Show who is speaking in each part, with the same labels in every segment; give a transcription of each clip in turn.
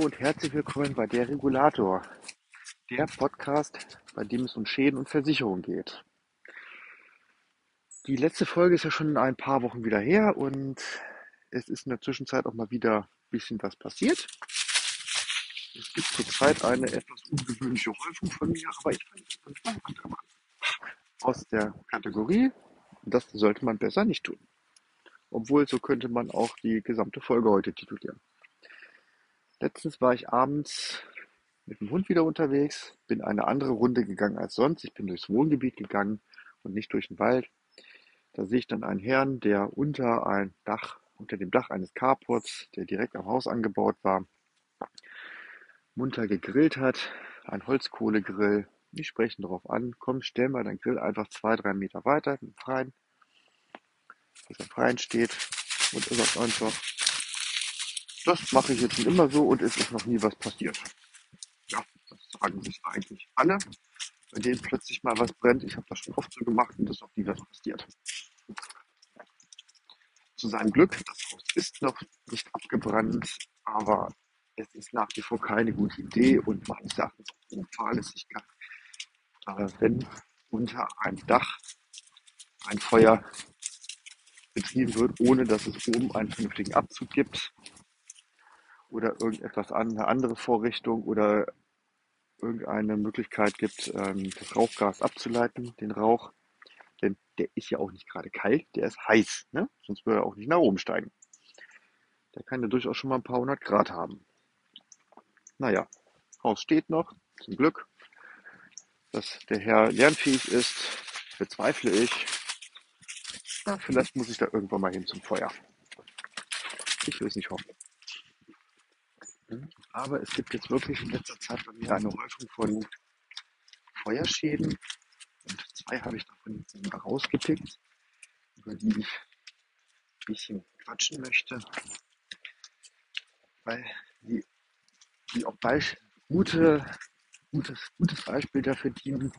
Speaker 1: Und herzlich willkommen bei der Regulator, der Podcast, bei dem es um Schäden und Versicherung geht. Die letzte Folge ist ja schon ein paar Wochen wieder her und es ist in der Zwischenzeit auch mal wieder ein bisschen was passiert. Es gibt zurzeit eine etwas ungewöhnliche Häufung von mir, aber ich fand es spannend. Aus der Kategorie, das sollte man besser nicht tun. Obwohl, so könnte man auch die gesamte Folge heute titulieren. Letztens war ich abends mit dem Hund wieder unterwegs, bin eine andere Runde gegangen als sonst. Ich bin durchs Wohngebiet gegangen und nicht durch den Wald. Da sehe ich dann einen Herrn, der unter ein Dach, unter dem Dach eines Carports, der direkt am Haus angebaut war, munter gegrillt hat. Ein Holzkohlegrill. Die sprechen darauf an, komm, stell mal dein Grill einfach zwei, drei Meter weiter im Freien, dass er Freien steht und ist auch einfach das mache ich jetzt schon immer so und es ist noch nie was passiert. Ja, das sagen sich eigentlich alle, bei denen plötzlich mal was brennt. Ich habe das schon oft so gemacht und es ist noch nie was passiert. Zu seinem Glück, das Haus ist noch nicht abgebrannt, aber es ist nach wie vor keine gute Idee und meines Erachtens auch Unfahrlässigkeit, äh, wenn unter einem Dach ein Feuer betrieben wird, ohne dass es oben einen vernünftigen Abzug gibt oder irgendetwas an, eine andere Vorrichtung oder irgendeine Möglichkeit gibt, ähm, das Rauchgas abzuleiten, den Rauch. Denn der ist ja auch nicht gerade kalt, der ist heiß, ne? sonst würde er auch nicht nach oben steigen. Der kann ja durchaus schon mal ein paar hundert Grad haben. Naja, Haus steht noch, zum Glück. Dass der Herr lernfähig ist, bezweifle ich. Na, vielleicht muss ich da irgendwann mal hin zum Feuer. Ich will es nicht hoffen. Aber es gibt jetzt wirklich in letzter Zeit bei mir eine Häufung von Feuerschäden. Und zwei habe ich davon rausgepickt, über die ich ein bisschen quatschen möchte. Weil die, die auch Beisp gute, gutes, gutes Beispiel dafür dienen,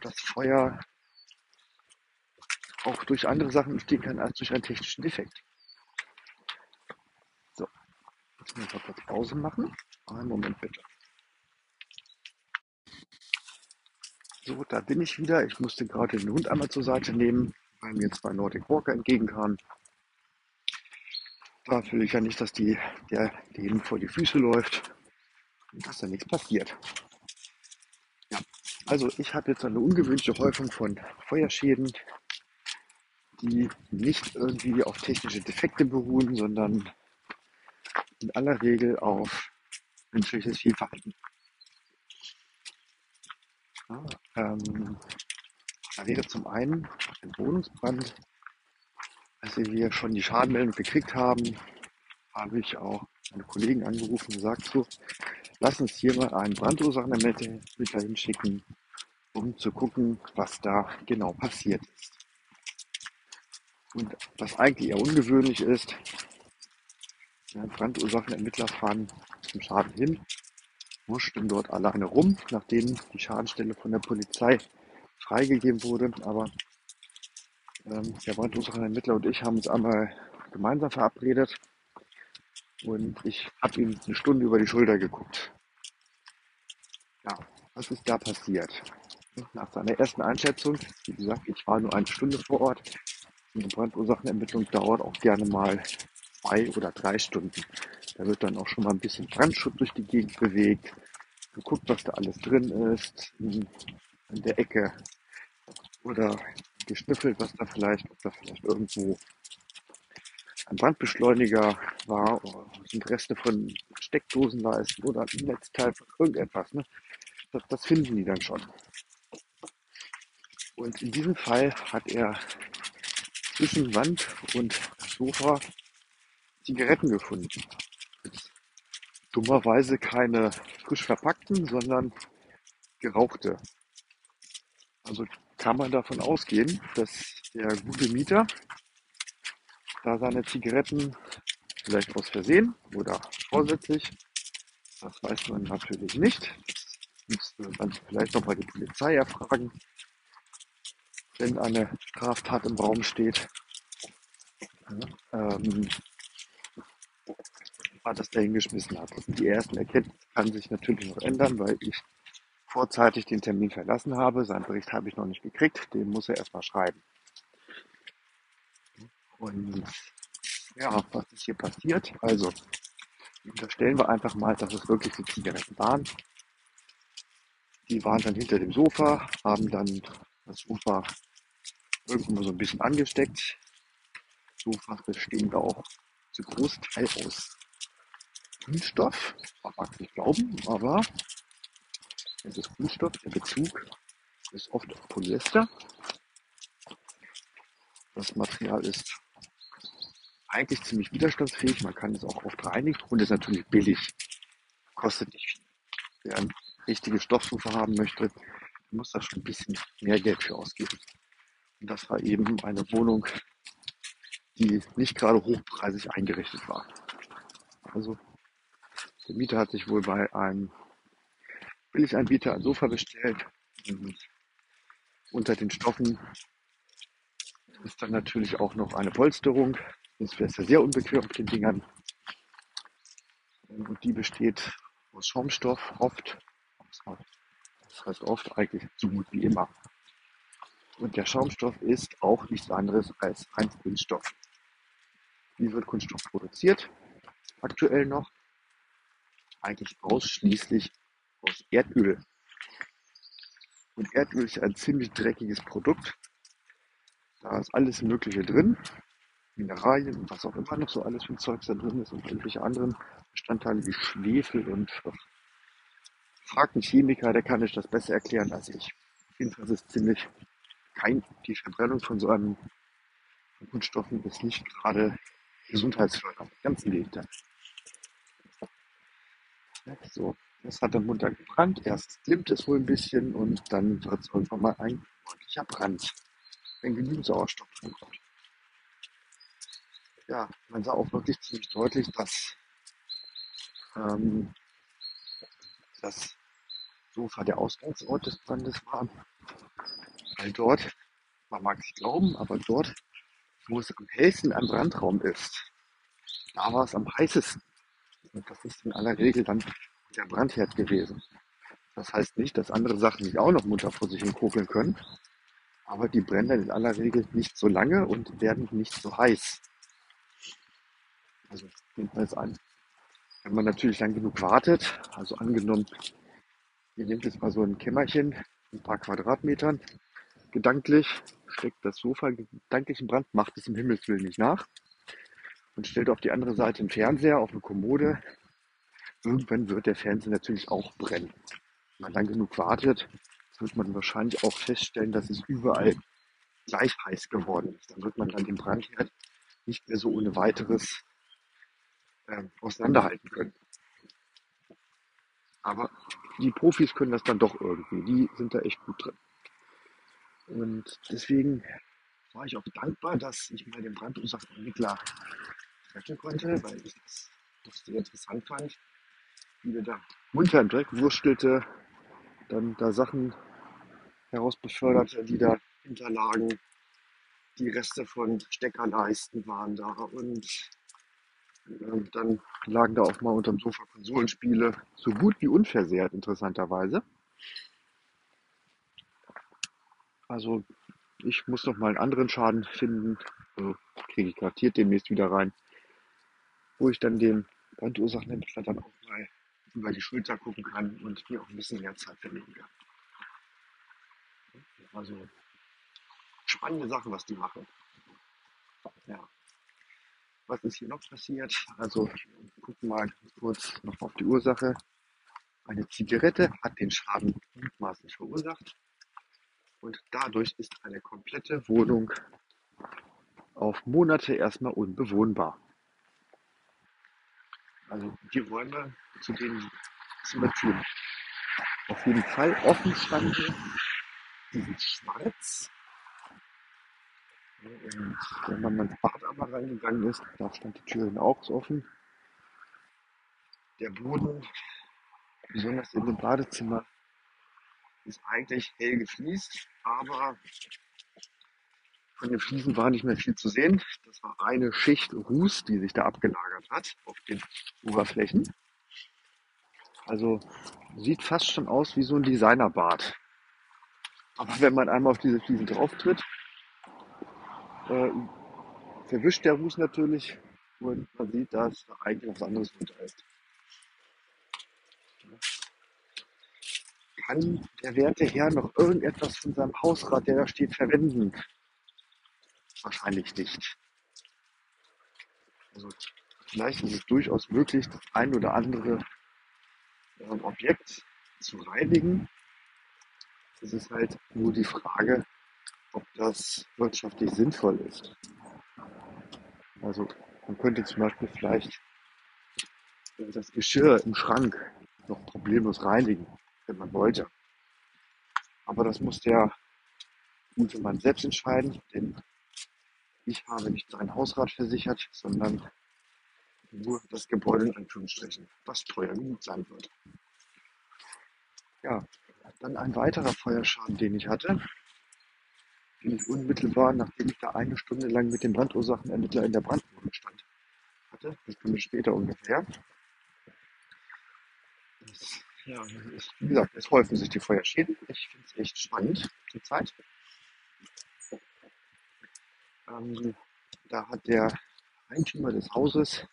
Speaker 1: dass Feuer auch durch andere Sachen entstehen kann als durch einen technischen Defekt. Ich kurz Pause machen. Einen Moment bitte. So, da bin ich wieder. Ich musste gerade den Hund einmal zur Seite nehmen, weil mir zwei Nordic Walker entgegenkamen. Da will ich ja nicht, dass die, der denen vor die Füße läuft und dass da nichts passiert. Ja, also ich habe jetzt eine ungewöhnliche Häufung von Feuerschäden, die nicht irgendwie auf technische Defekte beruhen, sondern in aller Regel auf menschliches Fehlverhalten. Ja, ähm, da wäre zum einen ein Wohnungsbrand. Als wir schon die Schadenmeldung gekriegt haben, habe ich auch meine Kollegen angerufen und gesagt, so, lass uns hier mal einen Brandursachenermittler hinschicken, um zu gucken, was da genau passiert ist. Und was eigentlich eher ungewöhnlich ist, ja, Brandursachenermittler fahren zum Schaden hin, wurschteln dort alleine rum, nachdem die Schadenstelle von der Polizei freigegeben wurde. Aber ähm, der Brandursachenermittler und ich haben uns einmal gemeinsam verabredet und ich habe ihm eine Stunde über die Schulter geguckt. Ja, was ist da passiert? Nach seiner ersten Einschätzung, wie gesagt, ich war nur eine Stunde vor Ort. Eine Brandursachenermittlung dauert auch gerne mal zwei oder drei Stunden. Da wird dann auch schon mal ein bisschen Brandschutt durch die Gegend bewegt, geguckt, was da alles drin ist, in, der Ecke oder geschnüffelt, was da vielleicht, ob da vielleicht irgendwo ein Brandbeschleuniger war sind Reste von Steckdosenleisten oder ein Netzteil von irgendetwas. Ne? Das, das finden die dann schon. Und in diesem Fall hat er zwischen Wand und Sofa Zigaretten gefunden. Dummerweise keine frisch verpackten, sondern gerauchte. Also kann man davon ausgehen, dass der gute Mieter da seine Zigaretten vielleicht aus Versehen oder vorsätzlich, das weiß man natürlich nicht. Das müsste man vielleicht nochmal die Polizei erfragen, wenn eine Straftat im Raum steht. Ähm, Das dahingeschmissen hat. Und die ersten Erkenntnisse kann sich natürlich noch ändern, weil ich vorzeitig den Termin verlassen habe. Seinen Bericht habe ich noch nicht gekriegt, den muss er erstmal schreiben. Und ja, was ist hier passiert? Also, unterstellen wir einfach mal, dass es wirklich die Zigaretten waren. Die waren dann hinter dem Sofa, haben dann das Sofa irgendwo so ein bisschen angesteckt. Sofas bestehen auch zu Großteil aus Kunststoff. Man mag es nicht glauben, aber es ist Kunststoff. Der Bezug ist oft Polyester. Das Material ist eigentlich ziemlich widerstandsfähig. Man kann es auch oft reinigen und ist natürlich billig. Kostet nicht viel. Wer ein richtiges Stoffsofa haben möchte, muss da schon ein bisschen mehr Geld für ausgeben. Und das war eben eine Wohnung, die nicht gerade hochpreisig eingerichtet war. Also der Mieter hat sich wohl bei einem Billiganbieter ein Sofa bestellt und unter den Stoffen ist dann natürlich auch noch eine Polsterung. Sonst wäre sehr unbequem auf den Dingern. Und die besteht aus Schaumstoff oft. Das heißt oft eigentlich so gut wie immer. Und der Schaumstoff ist auch nichts anderes als ein Kunststoff. Wie wird Kunststoff produziert? Aktuell noch eigentlich ausschließlich aus Erdöl. Und Erdöl ist ein ziemlich dreckiges Produkt. Da ist alles Mögliche drin. Mineralien und was auch immer noch so alles für ein Zeug da drin ist und irgendwelche anderen Bestandteile wie Schwefel und fragt einen Chemiker, der kann euch das besser erklären als ich. Auf jeden Fall ist ziemlich kein, die Verbrennung von so einem Kunststoffen ist nicht gerade gesundheitsfördernd. Ganz im Gegenteil. So, das hat dann munter gebrannt. Erst glimmt es wohl ein bisschen und dann wird es irgendwann mal ein ordentlicher Brand, wenn genügend Sauerstoff drin kommt. Ja, man sah auch wirklich ziemlich deutlich, dass ähm, das Sofa der Ausgangsort des Brandes war. Weil dort, man mag es glauben, aber dort, wo es am hellsten ein Brandraum ist, da war es am heißesten. Und das ist in aller Regel dann der Brandherd gewesen. Das heißt nicht, dass andere Sachen nicht auch noch munter vor sich hin kokeln können, aber die brennen in aller Regel nicht so lange und werden nicht so heiß. Also jedenfalls an. Wenn man natürlich lang genug wartet, also angenommen, ihr nehmt jetzt mal so ein Kämmerchen, ein paar Quadratmetern, gedanklich, steckt das Sofa gedanklich in Brand, macht es im Himmelswillen nicht nach und stellt auf die andere Seite einen Fernseher auf eine Kommode, irgendwann wird der Fernseher natürlich auch brennen. Wenn man lang genug wartet, wird man wahrscheinlich auch feststellen, dass es überall gleich heiß geworden ist. Dann wird man dann den Brandherd nicht mehr so ohne weiteres äh, auseinanderhalten können. Aber die Profis können das dann doch irgendwie. Die sind da echt gut drin. Und deswegen war ich auch dankbar, dass ich mal den Brandursachenentwickler treffen konnte, weil ich das doch sehr interessant fand wie der da munter im Dreck wurstelte, dann da Sachen herausbeförderte, die da hinterlagen. Die Reste von Steckerleisten waren da und äh, dann lagen da auch mal unterm Sofa Konsolenspiele, so gut wie unversehrt, interessanterweise. Also ich muss noch mal einen anderen Schaden finden, also kriege ich garantiert demnächst wieder rein, wo ich dann den Brandursachenermittler dann auch mal über die Schulter gucken kann und mir auch ein bisschen mehr Zeit verlegen kann. Also spannende Sache, was die machen. Ja. Was ist hier noch passiert? Also gucken mal kurz noch auf die Ursache. Eine Zigarette hat den Schaden mutmaßlich verursacht und dadurch ist eine komplette Wohnung auf Monate erstmal unbewohnbar. Also die Räume, zu denen Zimmertüren auf jeden Fall offen standen, die sind schwarz. Und wenn man ins Bad aber reingegangen ist, da stand die Türen auch offen. Der Boden, besonders in dem Badezimmer, ist eigentlich hell gefliest, aber Von den Fliesen war nicht mehr viel zu sehen. Das war eine Schicht Ruß, die sich da abgelagert hat auf den Oberflächen. Also sieht fast schon aus wie so ein Designerbad. Aber wenn man einmal auf diese Fliesen drauf tritt, äh, verwischt der Ruß natürlich und man sieht, dass da eigentlich was anderes drunter ist. Kann der werte Herr noch irgendetwas von seinem Hausrat, der da steht, verwenden? Wahrscheinlich nicht. Also vielleicht ist es durchaus möglich, das ein oder andere ähm, Objekt zu reinigen. Es ist halt nur die Frage, ob das wirtschaftlich sinnvoll ist. Also man könnte zum Beispiel vielleicht das Geschirr im Schrank noch problemlos reinigen, wenn man wollte. Aber das muss der gute Mann selbst entscheiden, denn ich habe nicht sein Hausrat versichert, sondern nur das Gebäude in Anführungsstrichen, was teuer genug sein wird. Ja, dann ein weiterer Feuerschaden, den ich hatte, den ich unmittelbar, nachdem ich da eine Stunde lang mit dem Brandursachenermittler in der Brandwohnung stand, hatte, eine Stunde später ungefähr. Das, ja, ist, wie gesagt, es häufen sich die Feuerschäden. Ich finde es echt spannend zur Zeit. Ähm, da hat der Eigentümer des Hauses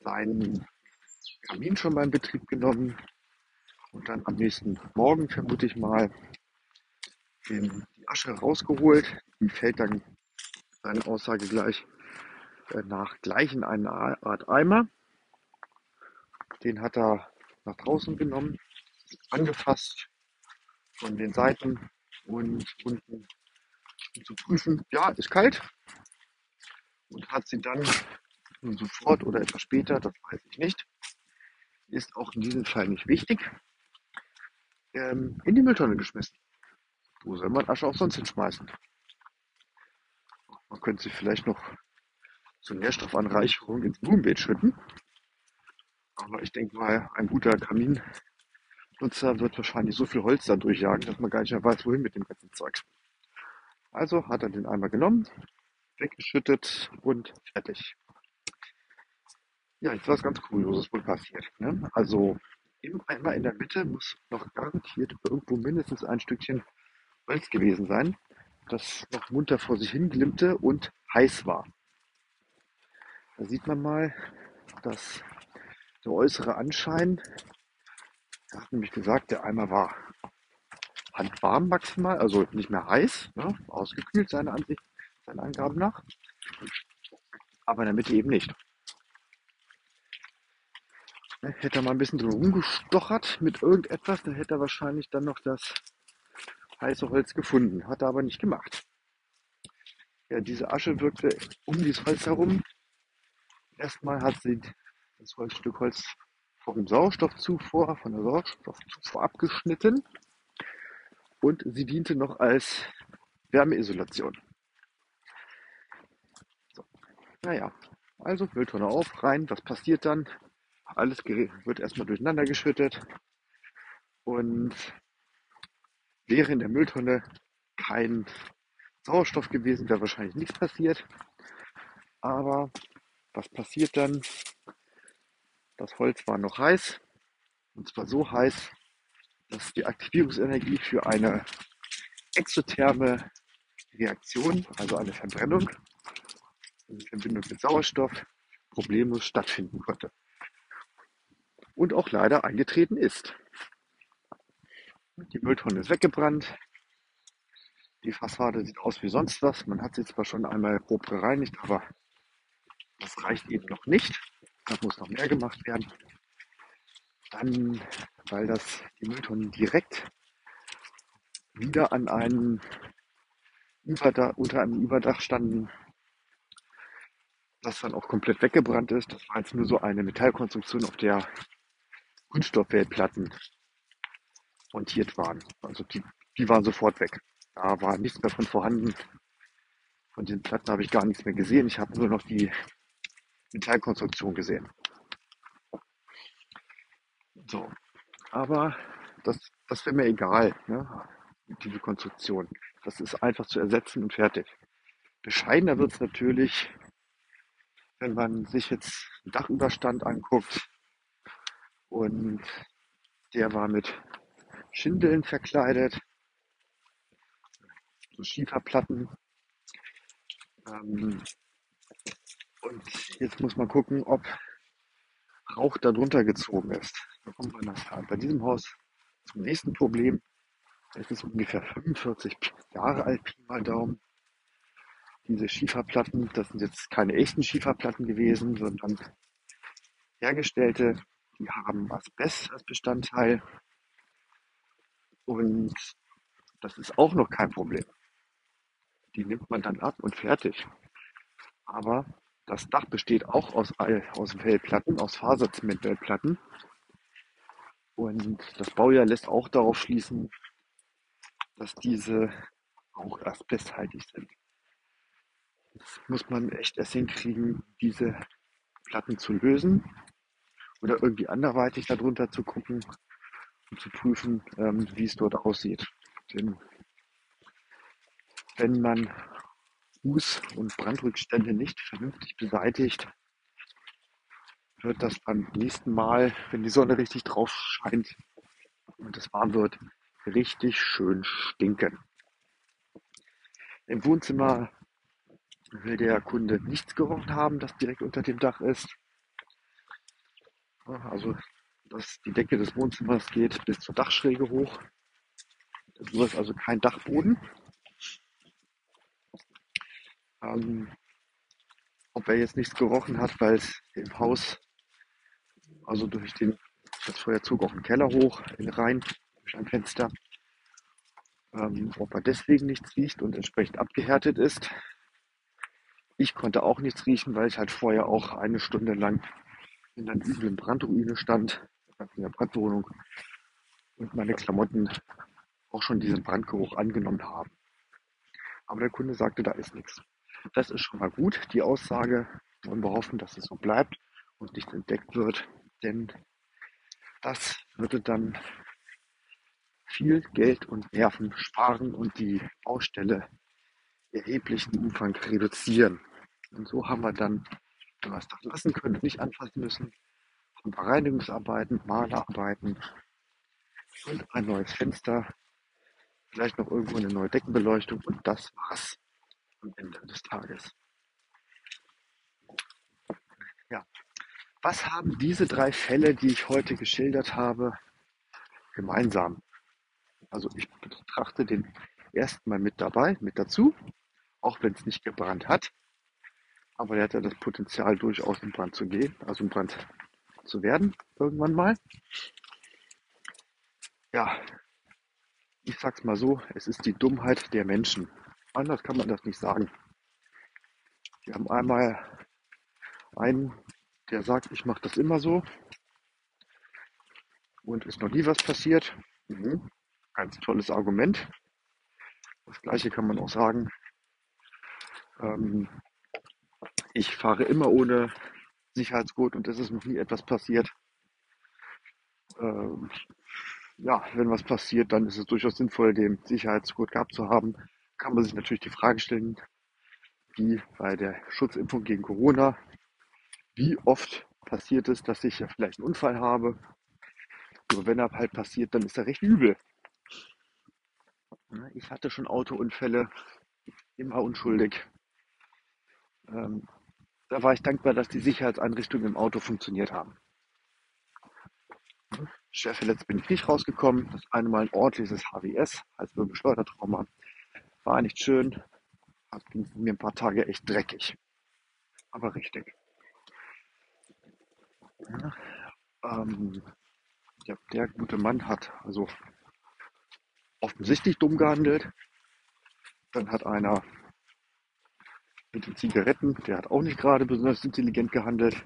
Speaker 1: seinen Kamin schon mal in Betrieb genommen und dann am nächsten Morgen vermute ich mal den, die Asche rausgeholt. Die fällt dann seine Aussage gleich äh, nach gleich in eine Art Eimer. Den hat er nach draußen genommen, angefasst von den Seiten und unten um zu prüfen, ja, ist kalt. Und hat sie dann sofort oder etwas später, das weiß ich nicht, ist auch in diesem Fall nicht wichtig, ähm, in die Mülltonne geschmissen. Wo soll man Asche auch sonst hinschmeißen? Man könnte sie vielleicht noch zur Nährstoffanreicherung ins Blumenbeet schütten. Aber ich denke mal, ein guter Kaminnutzer wird wahrscheinlich so viel Holz da durchjagen, dass man gar nicht mehr weiß, wohin mit dem ganzen Zeug. Also hat er den einmal genommen, weggeschüttet und fertig. Ja, jetzt was ganz Kurioses wohl passiert. Ne? Also im Eimer in der Mitte muss noch garantiert irgendwo mindestens ein Stückchen Holz gewesen sein, das noch munter vor sich hin glimmte und heiß war. Da sieht man mal, dass der äußere Anschein, er hat nämlich gesagt, der Eimer war handwarm maximal, also nicht mehr heiß, ne, ausgekühlt seine Ansicht, seinen Angaben nach, aber in der Mitte eben nicht. Hätte er mal ein bisschen drin rumgestochert mit irgendetwas, dann hätte er wahrscheinlich dann noch das heiße Holz gefunden. Hat er aber nicht gemacht. Ja, diese Asche wirkte um dieses Holz herum. Erstmal hat sie das Holzstück Holz vom Sauerstoffzufuhr, von der Sauerstoffzufuhr abgeschnitten. Und sie diente noch als Wärmeisolation. So. Naja, also Mülltonne auf, rein. Was passiert dann? Alles wird erstmal durcheinander geschüttet. Und wäre in der Mülltonne kein Sauerstoff gewesen, wäre wahrscheinlich nichts passiert. Aber was passiert dann? Das Holz war noch heiß. Und zwar so heiß, dass die Aktivierungsenergie für eine exotherme Reaktion, also eine Verbrennung in Verbindung mit Sauerstoff, problemlos stattfinden konnte und auch leider eingetreten ist. Die Mülltonne ist weggebrannt. Die Fassade sieht aus wie sonst was. Man hat sie zwar schon einmal grob gereinigt, aber das reicht eben noch nicht. Da muss noch mehr gemacht werden. Dann, weil das die Mülltonnen direkt wieder an einem Überdach, unter einem Überdach standen, das dann auch komplett weggebrannt ist. Das war jetzt nur so eine Metallkonstruktion, auf der Kunststoffwellplatten montiert waren. Also die, die waren sofort weg. Da war nichts mehr von vorhanden. Von den Platten habe ich gar nichts mehr gesehen. Ich habe nur noch die Metallkonstruktion gesehen. So. Aber das, das wäre mir egal, ne? diese Konstruktion. Das ist einfach zu ersetzen und fertig. Bescheidener wird es natürlich, wenn man sich jetzt einen Dachüberstand anguckt und der war mit Schindeln verkleidet, so Schieferplatten. Ähm, und jetzt muss man gucken, ob Rauch darunter gezogen ist. Da kommt man nach, bei diesem Haus zum nächsten Problem. Es ist ungefähr 45 Jahre alt, Pi mal Daumen. Diese Schieferplatten, das sind jetzt keine echten Schieferplatten gewesen, sondern hergestellte, die haben Asbest als Bestandteil. Und das ist auch noch kein Problem. Die nimmt man dann ab und fertig. Aber das Dach besteht auch aus, aus Wellplatten, aus Faserzementwellplatten. Und das Baujahr lässt auch darauf schließen, dass diese auch asbesthaltig sind. Jetzt muss man echt erst hinkriegen, diese Platten zu lösen oder irgendwie anderweitig darunter zu gucken und zu prüfen, ähm, wie es dort aussieht. Denn wenn man Fuß- und Brandrückstände nicht vernünftig beseitigt, wird das beim nächsten Mal, wenn die Sonne richtig drauf scheint und es warm wird, richtig schön stinken. Im Wohnzimmer will der Kunde nichts gerochen haben, das direkt unter dem Dach ist. Also dass die Decke des Wohnzimmers geht bis zur Dachschräge hoch. Das ist also kein Dachboden. Ähm, ob er jetzt nichts gerochen hat, weil es im Haus, also durch den das Feuerzug auf den Keller hoch, in rein, durch ein Fenster, ähm, ob er deswegen nichts riecht und entsprechend abgehärtet ist. Ich konnte auch nichts riechen, weil ich halt vorher auch eine Stunde lang in einer üblen Brandruine stand, in der Brandwohnung und meine Klamotten auch schon diesen Brandgeruch angenommen haben. Aber der Kunde sagte, da ist nichts. Das ist schon mal gut, die Aussage. Und wir hoffen, dass es so bleibt und nicht entdeckt wird, denn das würde dann viel Geld und Nerven sparen und die Baustelle erheblichen Umfang reduzieren. Und so haben wir dann, wenn wir es doch lassen können, nicht anfassen müssen, paar Reinigungsarbeiten, Malerarbeiten und ein neues Fenster, vielleicht noch irgendwo eine neue Deckenbeleuchtung und das war's am Ende des Tages. Ja. Was haben diese drei Fälle, die ich heute geschildert habe, gemeinsam? Also ich betrachte den ersten mal mit dabei, mit dazu, auch wenn es nicht gebrannt hat. Aber der hat ja das Potenzial, durchaus in Brand zu gehen, also in Brand zu werden, irgendwann mal. Ja, ich sag's mal so, es ist die Dummheit der Menschen. Anders kann man das nicht sagen. Wir haben einmal einen, der sagt, ich mache das immer so und ist noch nie was passiert. Mhm. Ganz tolles Argument. Das gleiche kann man auch sagen. Ähm, ich fahre immer ohne Sicherheitsgurt und es ist noch nie etwas passiert. Ähm, ja, wenn was passiert, dann ist es durchaus sinnvoll, den Sicherheitsgurt gehabt zu haben kann man sich natürlich die Frage stellen, wie bei der Schutzimpfung gegen Corona, wie oft passiert es, dass ich ja vielleicht einen Unfall habe. Nur wenn er halt passiert, dann ist er recht übel. Ich hatte schon Autounfälle, immer unschuldig. Ähm, da war ich dankbar, dass die Sicherheitseinrichtungen im Auto funktioniert haben. Schwer verletzt bin ich nicht rausgekommen. Das eine Mal ein ordentliches HWS, heißt Wirbelschleudertrauma. War nicht schön. Hat mir ein paar Tage echt dreckig. Aber richtig. Ja, ähm, ja, der gute Mann hat also offensichtlich dumm gehandelt. Dann hat einer mit den Zigaretten, der hat auch nicht gerade besonders intelligent gehandelt.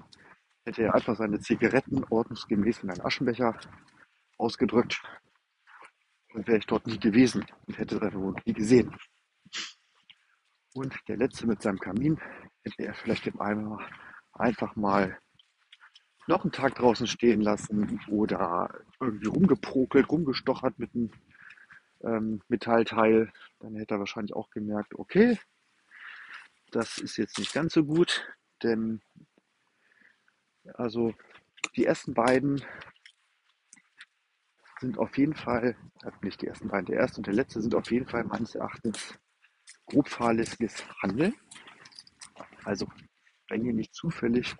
Speaker 1: Hätte er einfach seine Zigaretten ordnungsgemäß in einen Aschenbecher ausgedrückt, dann wäre ich dort nie gewesen und hätte seine Wohnung nie gesehen. Und der letzte mit seinem Kamin hätte er vielleicht im Eimer einfach mal noch einen Tag draußen stehen lassen oder irgendwie rumgeprokelt, rumgestochert mit einem ähm, Metallteil, dann hätte er wahrscheinlich auch gemerkt, okay, das ist jetzt nicht ganz so gut, denn also die ersten beiden sind auf jeden Fall, äh, nicht die ersten beiden, der erste und der letzte sind auf jeden Fall meines Erachtens grob fahrlässiges Handeln. Also wenn ihr nicht zufällig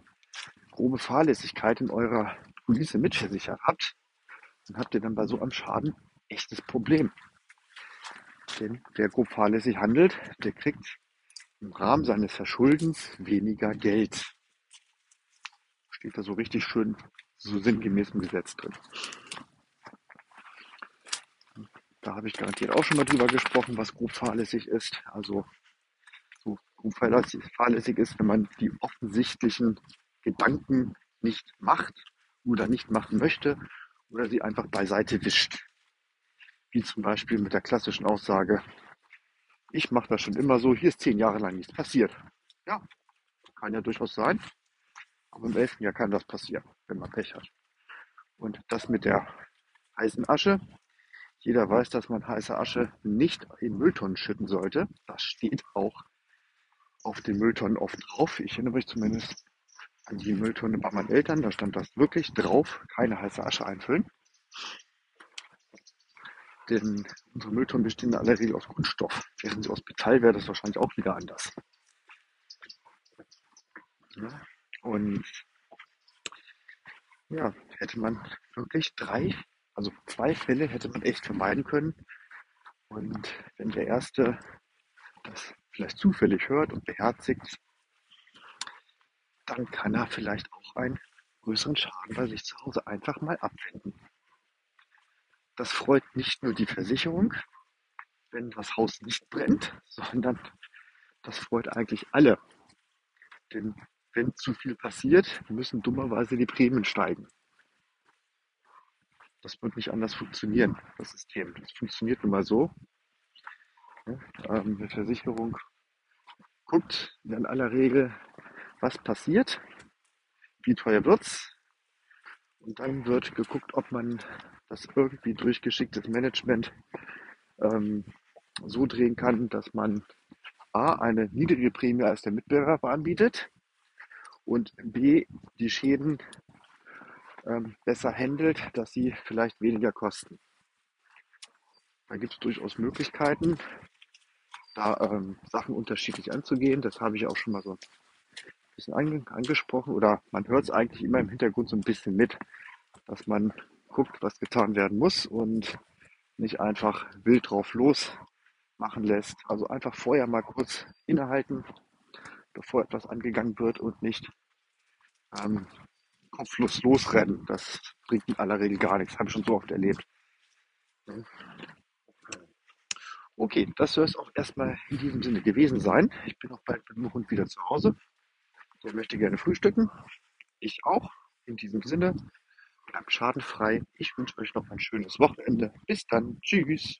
Speaker 1: grobe Fahrlässigkeit in eurer Police mitversichert habt, dann habt ihr dann bei so einem Schaden echtes Problem. Denn wer grob fahrlässig handelt, der kriegt im Rahmen seines Verschuldens weniger Geld. Steht da so richtig schön so sinngemäß im Gesetz drin. Da habe ich garantiert auch schon mal drüber gesprochen, was grob fahrlässig ist. Also so grob fahrlässig ist, wenn man die offensichtlichen Gedanken nicht macht oder nicht machen möchte oder sie einfach beiseite wischt. Wie zum Beispiel mit der klassischen Aussage, ich mache das schon immer so, hier ist zehn Jahre lang nichts passiert. Ja, kann ja durchaus sein. Aber im elften Jahr kann das passieren, wenn man Pech hat. Und das mit der heißen Asche. Jeder weiß, dass man heiße Asche nicht in Mülltonnen schütten sollte. Das steht auch auf den Mülltonnen oft drauf. Ich erinnere mich zumindest an die Mülltonne bei meinen Eltern. Da stand das wirklich drauf. Keine heiße Asche einfüllen. Denn unsere Mülltonnen bestehen in aller Regel aus Kunststoff. Wären sie aus Metall, wäre das wahrscheinlich auch wieder anders. Ja, und ja, hätte man wirklich drei, also zwei Fälle hätte man echt vermeiden können. Und wenn der erste das vielleicht zufällig hört und beherzigt, dann kann er vielleicht auch einen größeren Schaden bei sich zu Hause einfach mal abwenden. Das freut nicht nur die Versicherung, wenn das Haus nicht brennt, sondern das freut eigentlich alle. Denn wenn zu viel passiert, müssen dummerweise die Prämien steigen. Das wird nicht anders funktionieren, das System. Das funktioniert nun mal so. Ähm, eine Versicherung guckt in aller Regel, was passiert, wie teuer wird's, und dann wird geguckt, ob man das irgendwie durch geschicktes Management ähm, so drehen kann, dass man A, eine niedrige Prämie als der Mitbewerber anbietet und B, die Schäden ähm, besser handelt, dass sie vielleicht weniger kosten. Da gibt es durchaus Möglichkeiten, da ähm, Sachen unterschiedlich anzugehen. Das habe ich auch schon mal so ein bisschen angesprochen oder man hört es eigentlich immer im Hintergrund so ein bisschen mit, dass man guckt, was getan werden muss und nicht einfach wild drauf los machen lässt. Also einfach vorher mal kurz innehalten, bevor etwas angegangen wird und nicht ähm, kopflos losrennen. Das bringt in aller Regel gar nichts. Habe ich schon so oft erlebt. Okay, das soll es auch erstmal in diesem Sinne gewesen sein. Ich bin auch bald mit dem Hund wieder zu Hause. Der möchte gerne frühstücken. Ich auch. In diesem Sinne, bleibt schadenfrei. Ich wünsche euch noch ein schönes Wochenende. Bis dann. Tschüss.